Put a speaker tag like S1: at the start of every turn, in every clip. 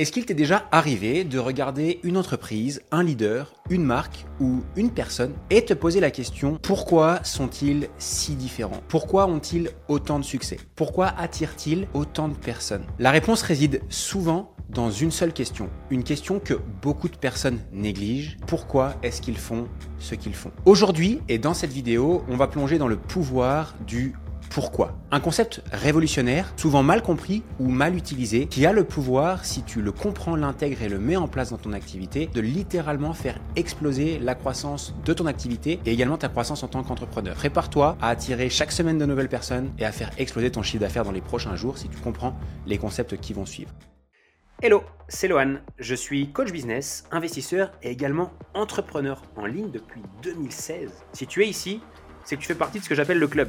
S1: Est-ce qu'il t'est déjà arrivé de regarder une entreprise, un leader, une marque ou une personne et te poser la question pourquoi sont-ils si différents? Pourquoi ont-ils autant de succès? Pourquoi attirent-ils autant de personnes? La réponse réside souvent dans une seule question, une question que beaucoup de personnes négligent. Pourquoi est-ce qu'ils font ce qu'ils font? Aujourd'hui et dans cette vidéo, on va plonger dans le pouvoir du pourquoi Un concept révolutionnaire, souvent mal compris ou mal utilisé, qui a le pouvoir, si tu le comprends, l'intègres et le mets en place dans ton activité, de littéralement faire exploser la croissance de ton activité et également ta croissance en tant qu'entrepreneur. Prépare-toi à attirer chaque semaine de nouvelles personnes et à faire exploser ton chiffre d'affaires dans les prochains jours si tu comprends les concepts qui vont suivre.
S2: Hello, c'est Lohan. Je suis coach business, investisseur et également entrepreneur en ligne depuis 2016. Si tu es ici, c'est que tu fais partie de ce que j'appelle le club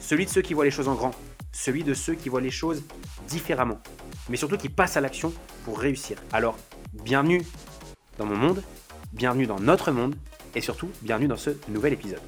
S2: celui de ceux qui voient les choses en grand, celui de ceux qui voient les choses différemment, mais surtout qui passent à l'action pour réussir. Alors, bienvenue dans mon monde, bienvenue dans notre monde, et surtout, bienvenue dans ce nouvel épisode.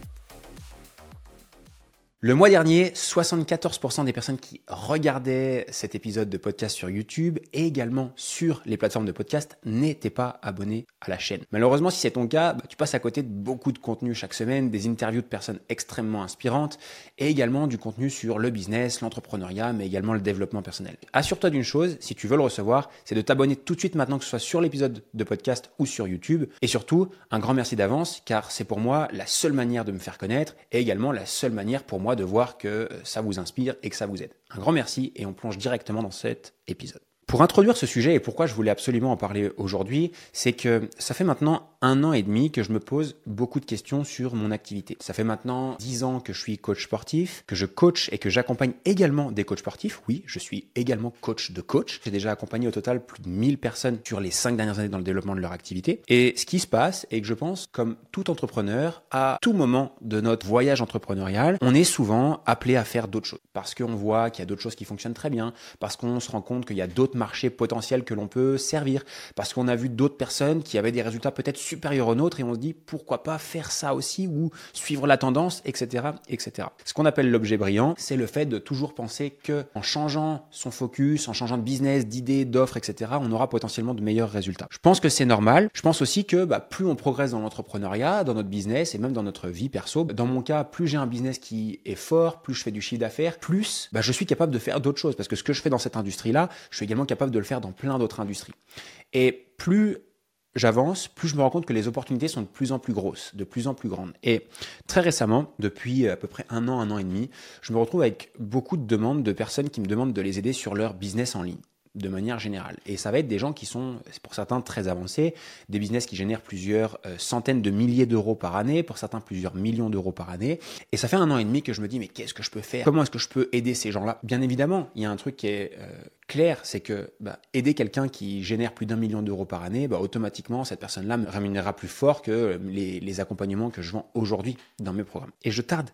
S1: Le mois dernier, 74% des personnes qui regardaient cet épisode de podcast sur YouTube et également sur les plateformes de podcast n'étaient pas abonnés à la chaîne. Malheureusement, si c'est ton cas, bah, tu passes à côté de beaucoup de contenu chaque semaine, des interviews de personnes extrêmement inspirantes et également du contenu sur le business, l'entrepreneuriat, mais également le développement personnel. Assure-toi d'une chose, si tu veux le recevoir, c'est de t'abonner tout de suite maintenant que ce soit sur l'épisode de podcast ou sur YouTube. Et surtout, un grand merci d'avance car c'est pour moi la seule manière de me faire connaître et également la seule manière pour moi de voir que ça vous inspire et que ça vous aide. Un grand merci et on plonge directement dans cet épisode. Pour introduire ce sujet et pourquoi je voulais absolument en parler aujourd'hui, c'est que ça fait maintenant un an et demi que je me pose beaucoup de questions sur mon activité. Ça fait maintenant dix ans que je suis coach sportif, que je coach et que j'accompagne également des coachs sportifs. Oui, je suis également coach de coach. J'ai déjà accompagné au total plus de 1000 personnes sur les cinq dernières années dans le développement de leur activité. Et ce qui se passe est que je pense, comme tout entrepreneur, à tout moment de notre voyage entrepreneurial, on est souvent appelé à faire d'autres choses. Parce qu'on voit qu'il y a d'autres choses qui fonctionnent très bien, parce qu'on se rend compte qu'il y a d'autres marché potentiel que l'on peut servir, parce qu'on a vu d'autres personnes qui avaient des résultats peut-être supérieurs aux nôtres et on se dit pourquoi pas faire ça aussi ou suivre la tendance, etc., etc. Ce qu'on appelle l'objet brillant, c'est le fait de toujours penser que en changeant son focus, en changeant de business, d'idées, d'offres, etc., on aura potentiellement de meilleurs résultats. Je pense que c'est normal. Je pense aussi que bah, plus on progresse dans l'entrepreneuriat, dans notre business et même dans notre vie perso, dans mon cas, plus j'ai un business qui est fort, plus je fais du chiffre d'affaires, plus bah, je suis capable de faire d'autres choses parce que ce que je fais dans cette industrie-là, je suis également capable de le faire dans plein d'autres industries. Et plus j'avance, plus je me rends compte que les opportunités sont de plus en plus grosses, de plus en plus grandes. Et très récemment, depuis à peu près un an, un an et demi, je me retrouve avec beaucoup de demandes de personnes qui me demandent de les aider sur leur business en ligne de manière générale. Et ça va être des gens qui sont, pour certains, très avancés, des business qui génèrent plusieurs euh, centaines de milliers d'euros par année, pour certains plusieurs millions d'euros par année. Et ça fait un an et demi que je me dis, mais qu'est-ce que je peux faire? Comment est-ce que je peux aider ces gens-là? Bien évidemment, il y a un truc qui est euh, clair, c'est que bah, aider quelqu'un qui génère plus d'un million d'euros par année, bah, automatiquement, cette personne-là me rémunérera plus fort que les, les accompagnements que je vends aujourd'hui dans mes programmes. Et je tarde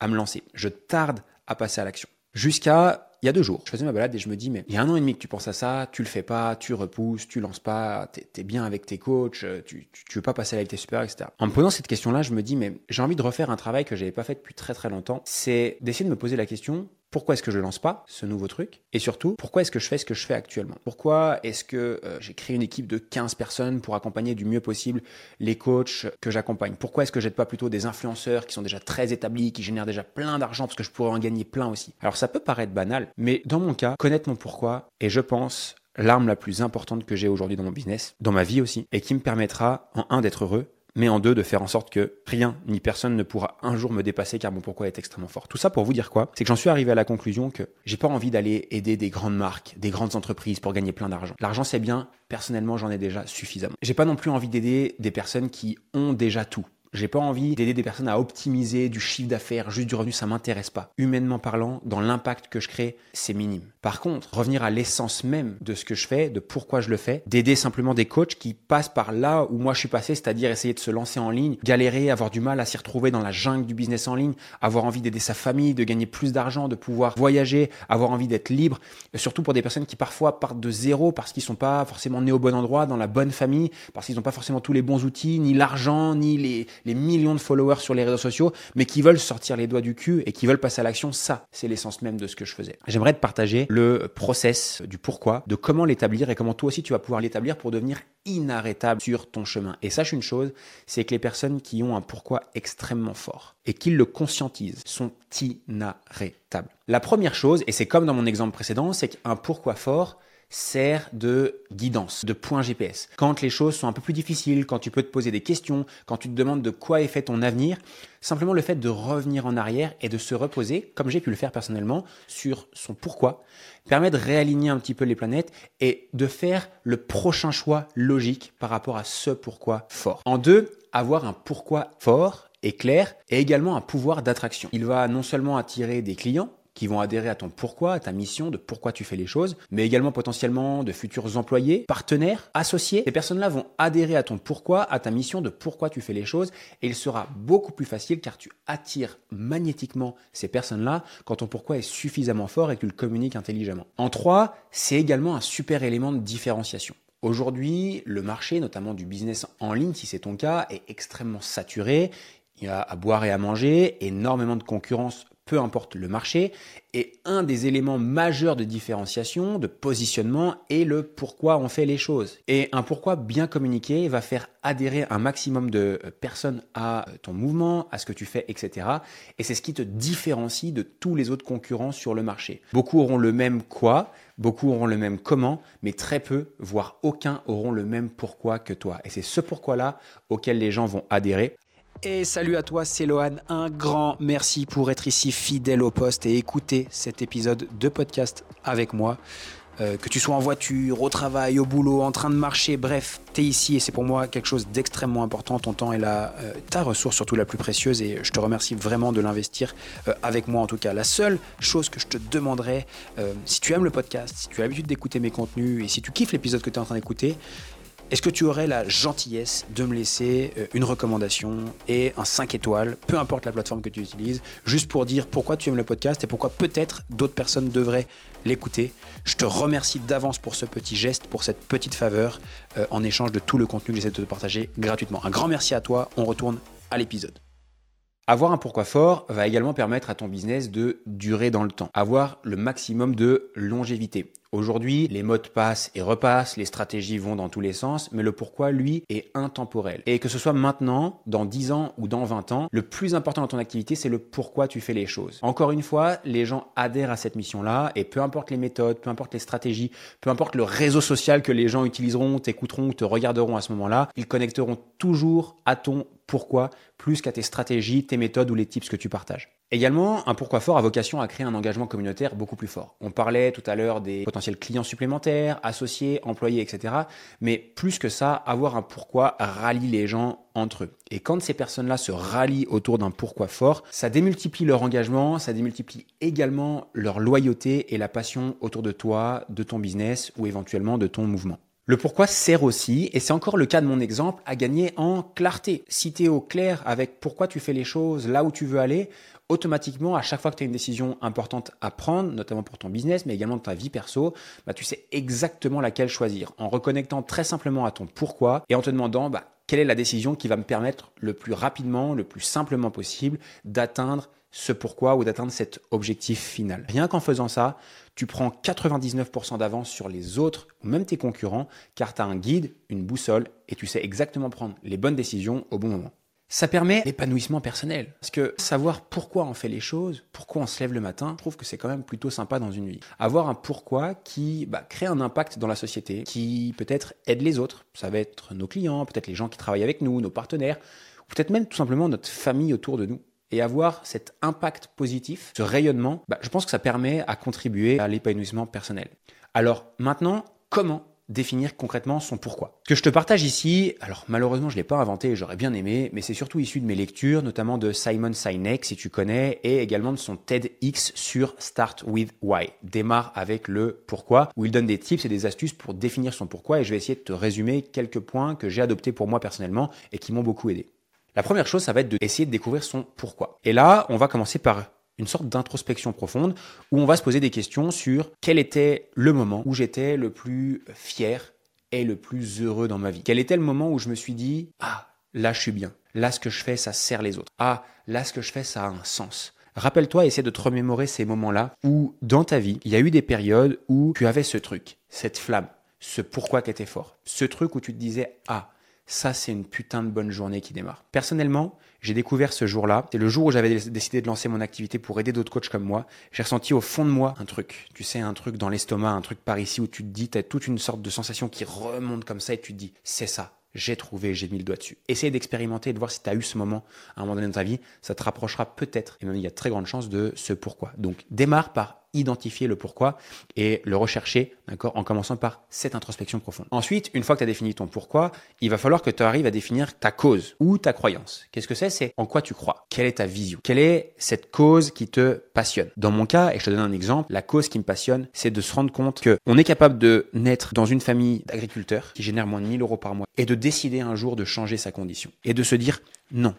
S1: à me lancer, je tarde à passer à l'action. Jusqu'à il y a deux jours, je faisais ma balade et je me dis, mais il y a un an et demi que tu penses à ça, tu le fais pas, tu repousses, tu lances pas, tu es, bien avec tes coachs, tu, tu, veux pas passer avec tes supérieurs, etc. En me posant cette question-là, je me dis, mais j'ai envie de refaire un travail que j'avais pas fait depuis très très longtemps. C'est d'essayer de me poser la question, pourquoi est-ce que je lance pas ce nouveau truc Et surtout, pourquoi est-ce que je fais ce que je fais actuellement? Pourquoi est-ce que euh, j'ai créé une équipe de 15 personnes pour accompagner du mieux possible les coachs que j'accompagne? Pourquoi est-ce que j'aide pas plutôt des influenceurs qui sont déjà très établis, qui génèrent déjà plein d'argent parce que je pourrais en gagner plein aussi? Alors ça peut paraître banal, mais dans mon cas, connaître mon pourquoi et je pense l'arme la plus importante que j'ai aujourd'hui dans mon business, dans ma vie aussi, et qui me permettra en un d'être heureux mais en deux, de faire en sorte que rien ni personne ne pourra un jour me dépasser car mon pourquoi est extrêmement fort? Tout ça pour vous dire quoi? C'est que j'en suis arrivé à la conclusion que j'ai pas envie d'aller aider des grandes marques, des grandes entreprises pour gagner plein d'argent. L'argent c'est bien, personnellement j'en ai déjà suffisamment. J'ai pas non plus envie d'aider des personnes qui ont déjà tout. J'ai pas envie d'aider des personnes à optimiser du chiffre d'affaires, juste du revenu, ça m'intéresse pas. Humainement parlant, dans l'impact que je crée, c'est minime. Par contre, revenir à l'essence même de ce que je fais, de pourquoi je le fais, d'aider simplement des coachs qui passent par là où moi je suis passé, c'est-à-dire essayer de se lancer en ligne, galérer, avoir du mal à s'y retrouver dans la jungle du business en ligne, avoir envie d'aider sa famille, de gagner plus d'argent, de pouvoir voyager, avoir envie d'être libre, surtout pour des personnes qui parfois partent de zéro parce qu'ils sont pas forcément nés au bon endroit, dans la bonne famille, parce qu'ils n'ont pas forcément tous les bons outils, ni l'argent, ni les les millions de followers sur les réseaux sociaux, mais qui veulent sortir les doigts du cul et qui veulent passer à l'action. Ça, c'est l'essence même de ce que je faisais. J'aimerais te partager le process du pourquoi, de comment l'établir et comment toi aussi tu vas pouvoir l'établir pour devenir inarrêtable sur ton chemin. Et sache une chose, c'est que les personnes qui ont un pourquoi extrêmement fort et qui le conscientisent sont inarrêtables. La première chose, et c'est comme dans mon exemple précédent, c'est qu'un pourquoi fort, sert de guidance, de point GPS. Quand les choses sont un peu plus difficiles, quand tu peux te poser des questions, quand tu te demandes de quoi est fait ton avenir, simplement le fait de revenir en arrière et de se reposer, comme j'ai pu le faire personnellement, sur son pourquoi, permet de réaligner un petit peu les planètes et de faire le prochain choix logique par rapport à ce pourquoi fort. En deux, avoir un pourquoi fort et clair et également un pouvoir d'attraction. Il va non seulement attirer des clients, qui vont adhérer à ton pourquoi, à ta mission, de pourquoi tu fais les choses, mais également potentiellement de futurs employés, partenaires, associés. Ces personnes-là vont adhérer à ton pourquoi, à ta mission, de pourquoi tu fais les choses, et il sera beaucoup plus facile car tu attires magnétiquement ces personnes-là quand ton pourquoi est suffisamment fort et que tu le communiques intelligemment. En trois, c'est également un super élément de différenciation. Aujourd'hui, le marché, notamment du business en ligne, si c'est ton cas, est extrêmement saturé. Il y a à boire et à manger, énormément de concurrence peu importe le marché. Et un des éléments majeurs de différenciation, de positionnement, est le pourquoi on fait les choses. Et un pourquoi bien communiqué va faire adhérer un maximum de personnes à ton mouvement, à ce que tu fais, etc. Et c'est ce qui te différencie de tous les autres concurrents sur le marché. Beaucoup auront le même quoi, beaucoup auront le même comment, mais très peu, voire aucun, auront le même pourquoi que toi. Et c'est ce pourquoi-là auquel les gens vont adhérer. Et salut à toi, c'est Lohan. Un grand merci pour être ici fidèle au poste et écouter cet épisode de podcast avec moi. Euh, que tu sois en voiture, au travail, au boulot, en train de marcher, bref, tu es ici et c'est pour moi quelque chose d'extrêmement important. Ton temps est là, euh, ta ressource surtout la plus précieuse et je te remercie vraiment de l'investir euh, avec moi en tout cas. La seule chose que je te demanderais, si tu aimes le podcast, si tu as l'habitude d'écouter mes contenus et si tu kiffes l'épisode que tu es en train d'écouter, est-ce que tu aurais la gentillesse de me laisser euh, une recommandation et un 5 étoiles, peu importe la plateforme que tu utilises, juste pour dire pourquoi tu aimes le podcast et pourquoi peut-être d'autres personnes devraient l'écouter? Je te remercie d'avance pour ce petit geste, pour cette petite faveur, euh, en échange de tout le contenu que j'essaie de te partager gratuitement. Un grand merci à toi, on retourne à l'épisode. Avoir un pourquoi fort va également permettre à ton business de durer dans le temps, avoir le maximum de longévité. Aujourd'hui, les mots passent et repassent, les stratégies vont dans tous les sens, mais le pourquoi, lui, est intemporel. Et que ce soit maintenant, dans 10 ans ou dans 20 ans, le plus important dans ton activité, c'est le pourquoi tu fais les choses. Encore une fois, les gens adhèrent à cette mission-là, et peu importe les méthodes, peu importe les stratégies, peu importe le réseau social que les gens utiliseront, t'écouteront, te regarderont à ce moment-là, ils connecteront toujours à ton pourquoi plus qu'à tes stratégies, tes méthodes ou les tips que tu partages. Également, un pourquoi fort a vocation à créer un engagement communautaire beaucoup plus fort. On parlait tout à l'heure des potentiels clients supplémentaires, associés, employés, etc. Mais plus que ça, avoir un pourquoi rallie les gens entre eux. Et quand ces personnes-là se rallient autour d'un pourquoi fort, ça démultiplie leur engagement, ça démultiplie également leur loyauté et la passion autour de toi, de ton business ou éventuellement de ton mouvement. Le pourquoi sert aussi, et c'est encore le cas de mon exemple, à gagner en clarté. Si tu es au clair avec pourquoi tu fais les choses, là où tu veux aller, automatiquement, à chaque fois que tu as une décision importante à prendre, notamment pour ton business, mais également dans ta vie perso, bah, tu sais exactement laquelle choisir, en reconnectant très simplement à ton pourquoi et en te demandant bah, quelle est la décision qui va me permettre le plus rapidement, le plus simplement possible d'atteindre ce pourquoi ou d'atteindre cet objectif final. Rien qu'en faisant ça, tu prends 99% d'avance sur les autres ou même tes concurrents car tu as un guide, une boussole et tu sais exactement prendre les bonnes décisions au bon moment. Ça permet l'épanouissement personnel. Parce que savoir pourquoi on fait les choses, pourquoi on se lève le matin, je trouve que c'est quand même plutôt sympa dans une vie. Avoir un pourquoi qui bah, crée un impact dans la société, qui peut-être aide les autres. Ça va être nos clients, peut-être les gens qui travaillent avec nous, nos partenaires, ou peut-être même tout simplement notre famille autour de nous et avoir cet impact positif, ce rayonnement, bah, je pense que ça permet à contribuer à l'épanouissement personnel. Alors maintenant, comment définir concrètement son pourquoi? Que je te partage ici, alors malheureusement je l'ai pas inventé, j'aurais bien aimé, mais c'est surtout issu de mes lectures, notamment de Simon Sinek si tu connais, et également de son TEDx sur Start with Why. Démarre avec le pourquoi, où il donne des tips et des astuces pour définir son pourquoi, et je vais essayer de te résumer quelques points que j'ai adoptés pour moi personnellement et qui m'ont beaucoup aidé. La première chose, ça va être d'essayer de découvrir son pourquoi. Et là, on va commencer par une sorte d'introspection profonde où on va se poser des questions sur quel était le moment où j'étais le plus fier et le plus heureux dans ma vie. Quel était le moment où je me suis dit, ah, là je suis bien. Là ce que je fais, ça sert les autres. Ah, là ce que je fais, ça a un sens. Rappelle-toi, essaie de te remémorer ces moments-là où, dans ta vie, il y a eu des périodes où tu avais ce truc, cette flamme, ce pourquoi qui était fort. Ce truc où tu te disais, ah, ça c'est une putain de bonne journée qui démarre. Personnellement, j'ai découvert ce jour-là, c'est le jour où j'avais décidé de lancer mon activité pour aider d'autres coachs comme moi. J'ai ressenti au fond de moi un truc, tu sais, un truc dans l'estomac, un truc par ici où tu te dis, tu as toute une sorte de sensation qui remonte comme ça et tu te dis, c'est ça, j'ai trouvé, j'ai mis le doigt dessus. Essaye d'expérimenter et de voir si tu as eu ce moment à un moment donné dans ta vie. Ça te rapprochera peut-être, et même il y a très grande chance de ce pourquoi. Donc démarre par identifier le pourquoi et le rechercher, d'accord, en commençant par cette introspection profonde. Ensuite, une fois que tu as défini ton pourquoi, il va falloir que tu arrives à définir ta cause ou ta croyance. Qu'est-ce que c'est? C'est en quoi tu crois. Quelle est ta vision? Quelle est cette cause qui te passionne? Dans mon cas, et je te donne un exemple, la cause qui me passionne, c'est de se rendre compte que on est capable de naître dans une famille d'agriculteurs qui génère moins de 1000 euros par mois et de décider un jour de changer sa condition et de se dire non,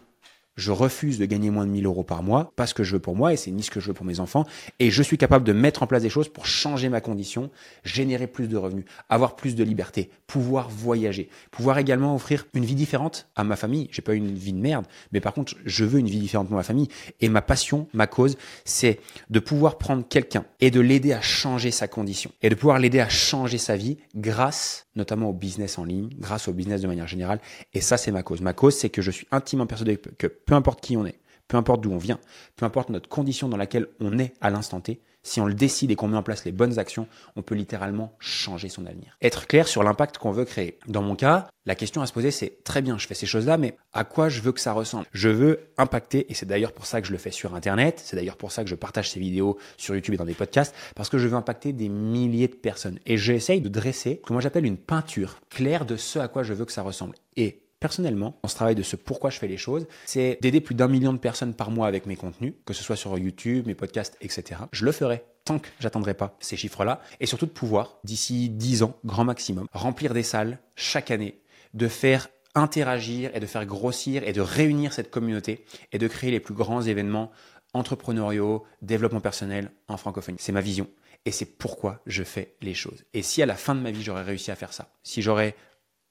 S1: je refuse de gagner moins de 1000 euros par mois parce que je veux pour moi et c'est ni ce que je veux pour mes enfants. Et je suis capable de mettre en place des choses pour changer ma condition, générer plus de revenus, avoir plus de liberté, pouvoir voyager, pouvoir également offrir une vie différente à ma famille. J'ai pas une vie de merde, mais par contre, je veux une vie différente pour ma famille. Et ma passion, ma cause, c'est de pouvoir prendre quelqu'un et de l'aider à changer sa condition et de pouvoir l'aider à changer sa vie grâce notamment au business en ligne, grâce au business de manière générale. Et ça, c'est ma cause. Ma cause, c'est que je suis intimement persuadé que peu importe qui on est, peu importe d'où on vient, peu importe notre condition dans laquelle on est à l'instant T, si on le décide et qu'on met en place les bonnes actions, on peut littéralement changer son avenir. Être clair sur l'impact qu'on veut créer. Dans mon cas, la question à se poser, c'est très bien, je fais ces choses-là, mais à quoi je veux que ça ressemble? Je veux impacter, et c'est d'ailleurs pour ça que je le fais sur Internet, c'est d'ailleurs pour ça que je partage ces vidéos sur YouTube et dans des podcasts, parce que je veux impacter des milliers de personnes. Et j'essaye de dresser ce que moi j'appelle une peinture claire de ce à quoi je veux que ça ressemble. Personnellement, dans ce travail de ce pourquoi je fais les choses, c'est d'aider plus d'un million de personnes par mois avec mes contenus, que ce soit sur YouTube, mes podcasts, etc. Je le ferai tant que j'atteindrai pas ces chiffres-là, et surtout de pouvoir, d'ici 10 ans, grand maximum, remplir des salles chaque année, de faire interagir et de faire grossir et de réunir cette communauté et de créer les plus grands événements entrepreneuriaux, développement personnel en francophonie. C'est ma vision et c'est pourquoi je fais les choses. Et si à la fin de ma vie j'aurais réussi à faire ça, si j'aurais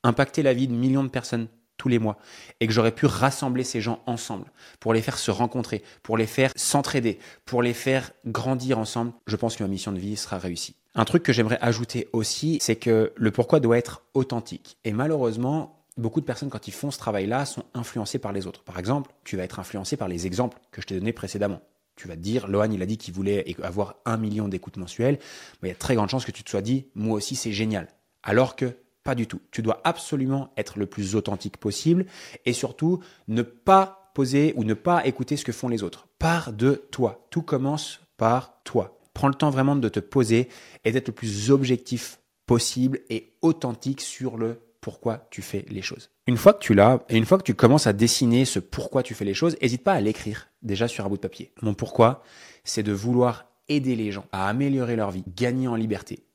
S1: impacté la vie de millions de personnes tous les mois et que j'aurais pu rassembler ces gens ensemble pour les faire se rencontrer, pour les faire s'entraider, pour les faire grandir ensemble, je pense que ma mission de vie sera réussie. Un truc que j'aimerais ajouter aussi, c'est que le pourquoi doit être authentique. Et malheureusement, beaucoup de personnes, quand ils font ce travail-là, sont influencées par les autres. Par exemple, tu vas être influencé par les exemples que je t'ai donnés précédemment. Tu vas te dire, Lohan, il a dit qu'il voulait avoir un million d'écoutes mensuelles. il y a très grande chance que tu te sois dit, moi aussi, c'est génial. Alors que pas du tout. Tu dois absolument être le plus authentique possible et surtout ne pas poser ou ne pas écouter ce que font les autres. Par de toi. Tout commence par toi. Prends le temps vraiment de te poser et d'être le plus objectif possible et authentique sur le pourquoi tu fais les choses. Une fois que tu l'as et une fois que tu commences à dessiner ce pourquoi tu fais les choses, n'hésite pas à l'écrire déjà sur un bout de papier. Mon pourquoi, c'est de vouloir aider les gens à améliorer leur vie, gagner en liberté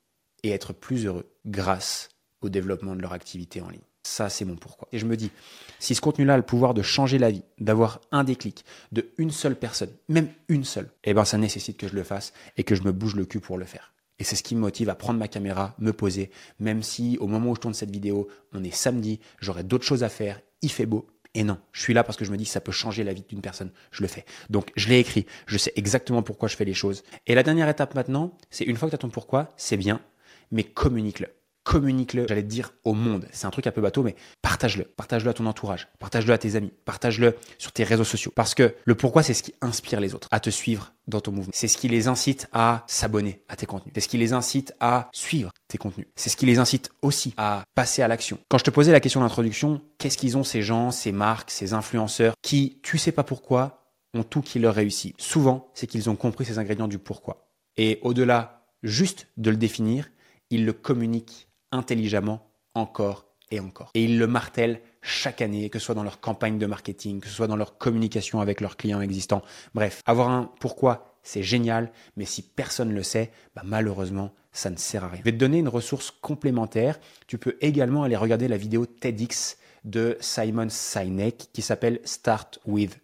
S1: et être plus heureux grâce au développement de leur activité en ligne. Ça, c'est mon pourquoi. Et je me dis, si ce contenu-là a le pouvoir de changer la vie, d'avoir un déclic de une seule personne, même une seule, eh ben, ça nécessite que je le fasse et que je me bouge le cul pour le faire. Et c'est ce qui me motive à prendre ma caméra, me poser, même si au moment où je tourne cette vidéo, on est samedi, j'aurai d'autres choses à faire, il fait beau. Et non, je suis là parce que je me dis que ça peut changer la vie d'une personne. Je le fais. Donc, je l'ai écrit. Je sais exactement pourquoi je fais les choses. Et la dernière étape maintenant, c'est une fois que tu as ton pourquoi, c'est bien, mais communique-le communique-le, j'allais te dire, au monde. C'est un truc un peu bateau, mais partage-le. Partage-le à ton entourage. Partage-le à tes amis. Partage-le sur tes réseaux sociaux. Parce que le pourquoi, c'est ce qui inspire les autres à te suivre dans ton mouvement. C'est ce qui les incite à s'abonner à tes contenus. C'est ce qui les incite à suivre tes contenus. C'est ce qui les incite aussi à passer à l'action. Quand je te posais la question d'introduction, qu'est-ce qu'ils ont ces gens, ces marques, ces influenceurs qui, tu sais pas pourquoi, ont tout qui leur réussit? Souvent, c'est qu'ils ont compris ces ingrédients du pourquoi. Et au-delà juste de le définir, ils le communiquent intelligemment encore et encore. Et ils le martèlent chaque année, que ce soit dans leur campagne de marketing, que ce soit dans leur communication avec leurs clients existants. Bref, avoir un pourquoi, c'est génial, mais si personne ne le sait, bah malheureusement, ça ne sert à rien. Je vais te donner une ressource complémentaire. Tu peux également aller regarder la vidéo TEDx de Simon Sinek qui s'appelle Start with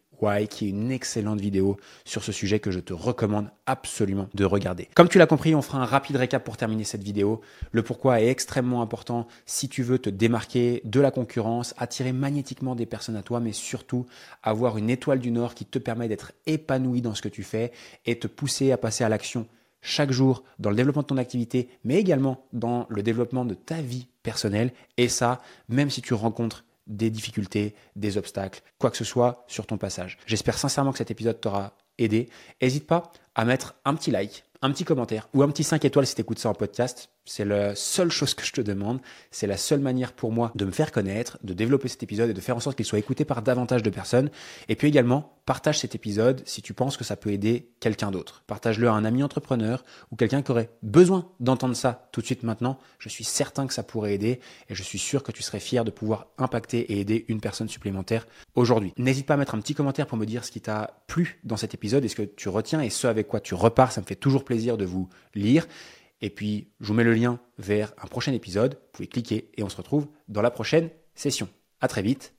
S1: Qui est une excellente vidéo sur ce sujet que je te recommande absolument de regarder. Comme tu l'as compris, on fera un rapide récap pour terminer cette vidéo. Le pourquoi est extrêmement important si tu veux te démarquer de la concurrence, attirer magnétiquement des personnes à toi, mais surtout avoir une étoile du Nord qui te permet d'être épanoui dans ce que tu fais et te pousser à passer à l'action chaque jour dans le développement de ton activité, mais également dans le développement de ta vie personnelle. Et ça, même si tu rencontres des difficultés, des obstacles, quoi que ce soit sur ton passage. J'espère sincèrement que cet épisode t'aura aidé. N'hésite pas à mettre un petit like, un petit commentaire ou un petit 5 étoiles si tu écoutes ça en podcast. C'est la seule chose que je te demande. C'est la seule manière pour moi de me faire connaître, de développer cet épisode et de faire en sorte qu'il soit écouté par davantage de personnes. Et puis également, partage cet épisode si tu penses que ça peut aider quelqu'un d'autre. Partage-le à un ami entrepreneur ou quelqu'un qui aurait besoin d'entendre ça tout de suite maintenant. Je suis certain que ça pourrait aider et je suis sûr que tu serais fier de pouvoir impacter et aider une personne supplémentaire aujourd'hui. N'hésite pas à mettre un petit commentaire pour me dire ce qui t'a plu dans cet épisode et ce que tu retiens et ce avec quoi tu repars. Ça me fait toujours plaisir de vous lire. Et puis, je vous mets le lien vers un prochain épisode. Vous pouvez cliquer et on se retrouve dans la prochaine session. À très vite.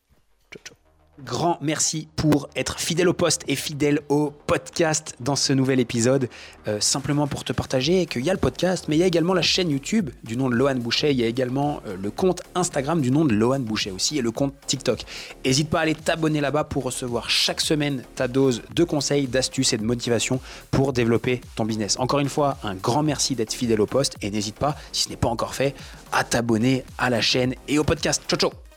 S1: Ciao, ciao.
S2: Grand merci pour être fidèle au poste et fidèle au podcast dans ce nouvel épisode. Euh, simplement pour te partager qu'il y a le podcast, mais il y a également la chaîne YouTube du nom de Lohan Boucher. Il y a également euh, le compte Instagram du nom de Lohan Boucher aussi et le compte TikTok. N'hésite pas à aller t'abonner là-bas pour recevoir chaque semaine ta dose de conseils, d'astuces et de motivation pour développer ton business. Encore une fois, un grand merci d'être fidèle au poste et n'hésite pas, si ce n'est pas encore fait, à t'abonner à la chaîne et au podcast. Ciao ciao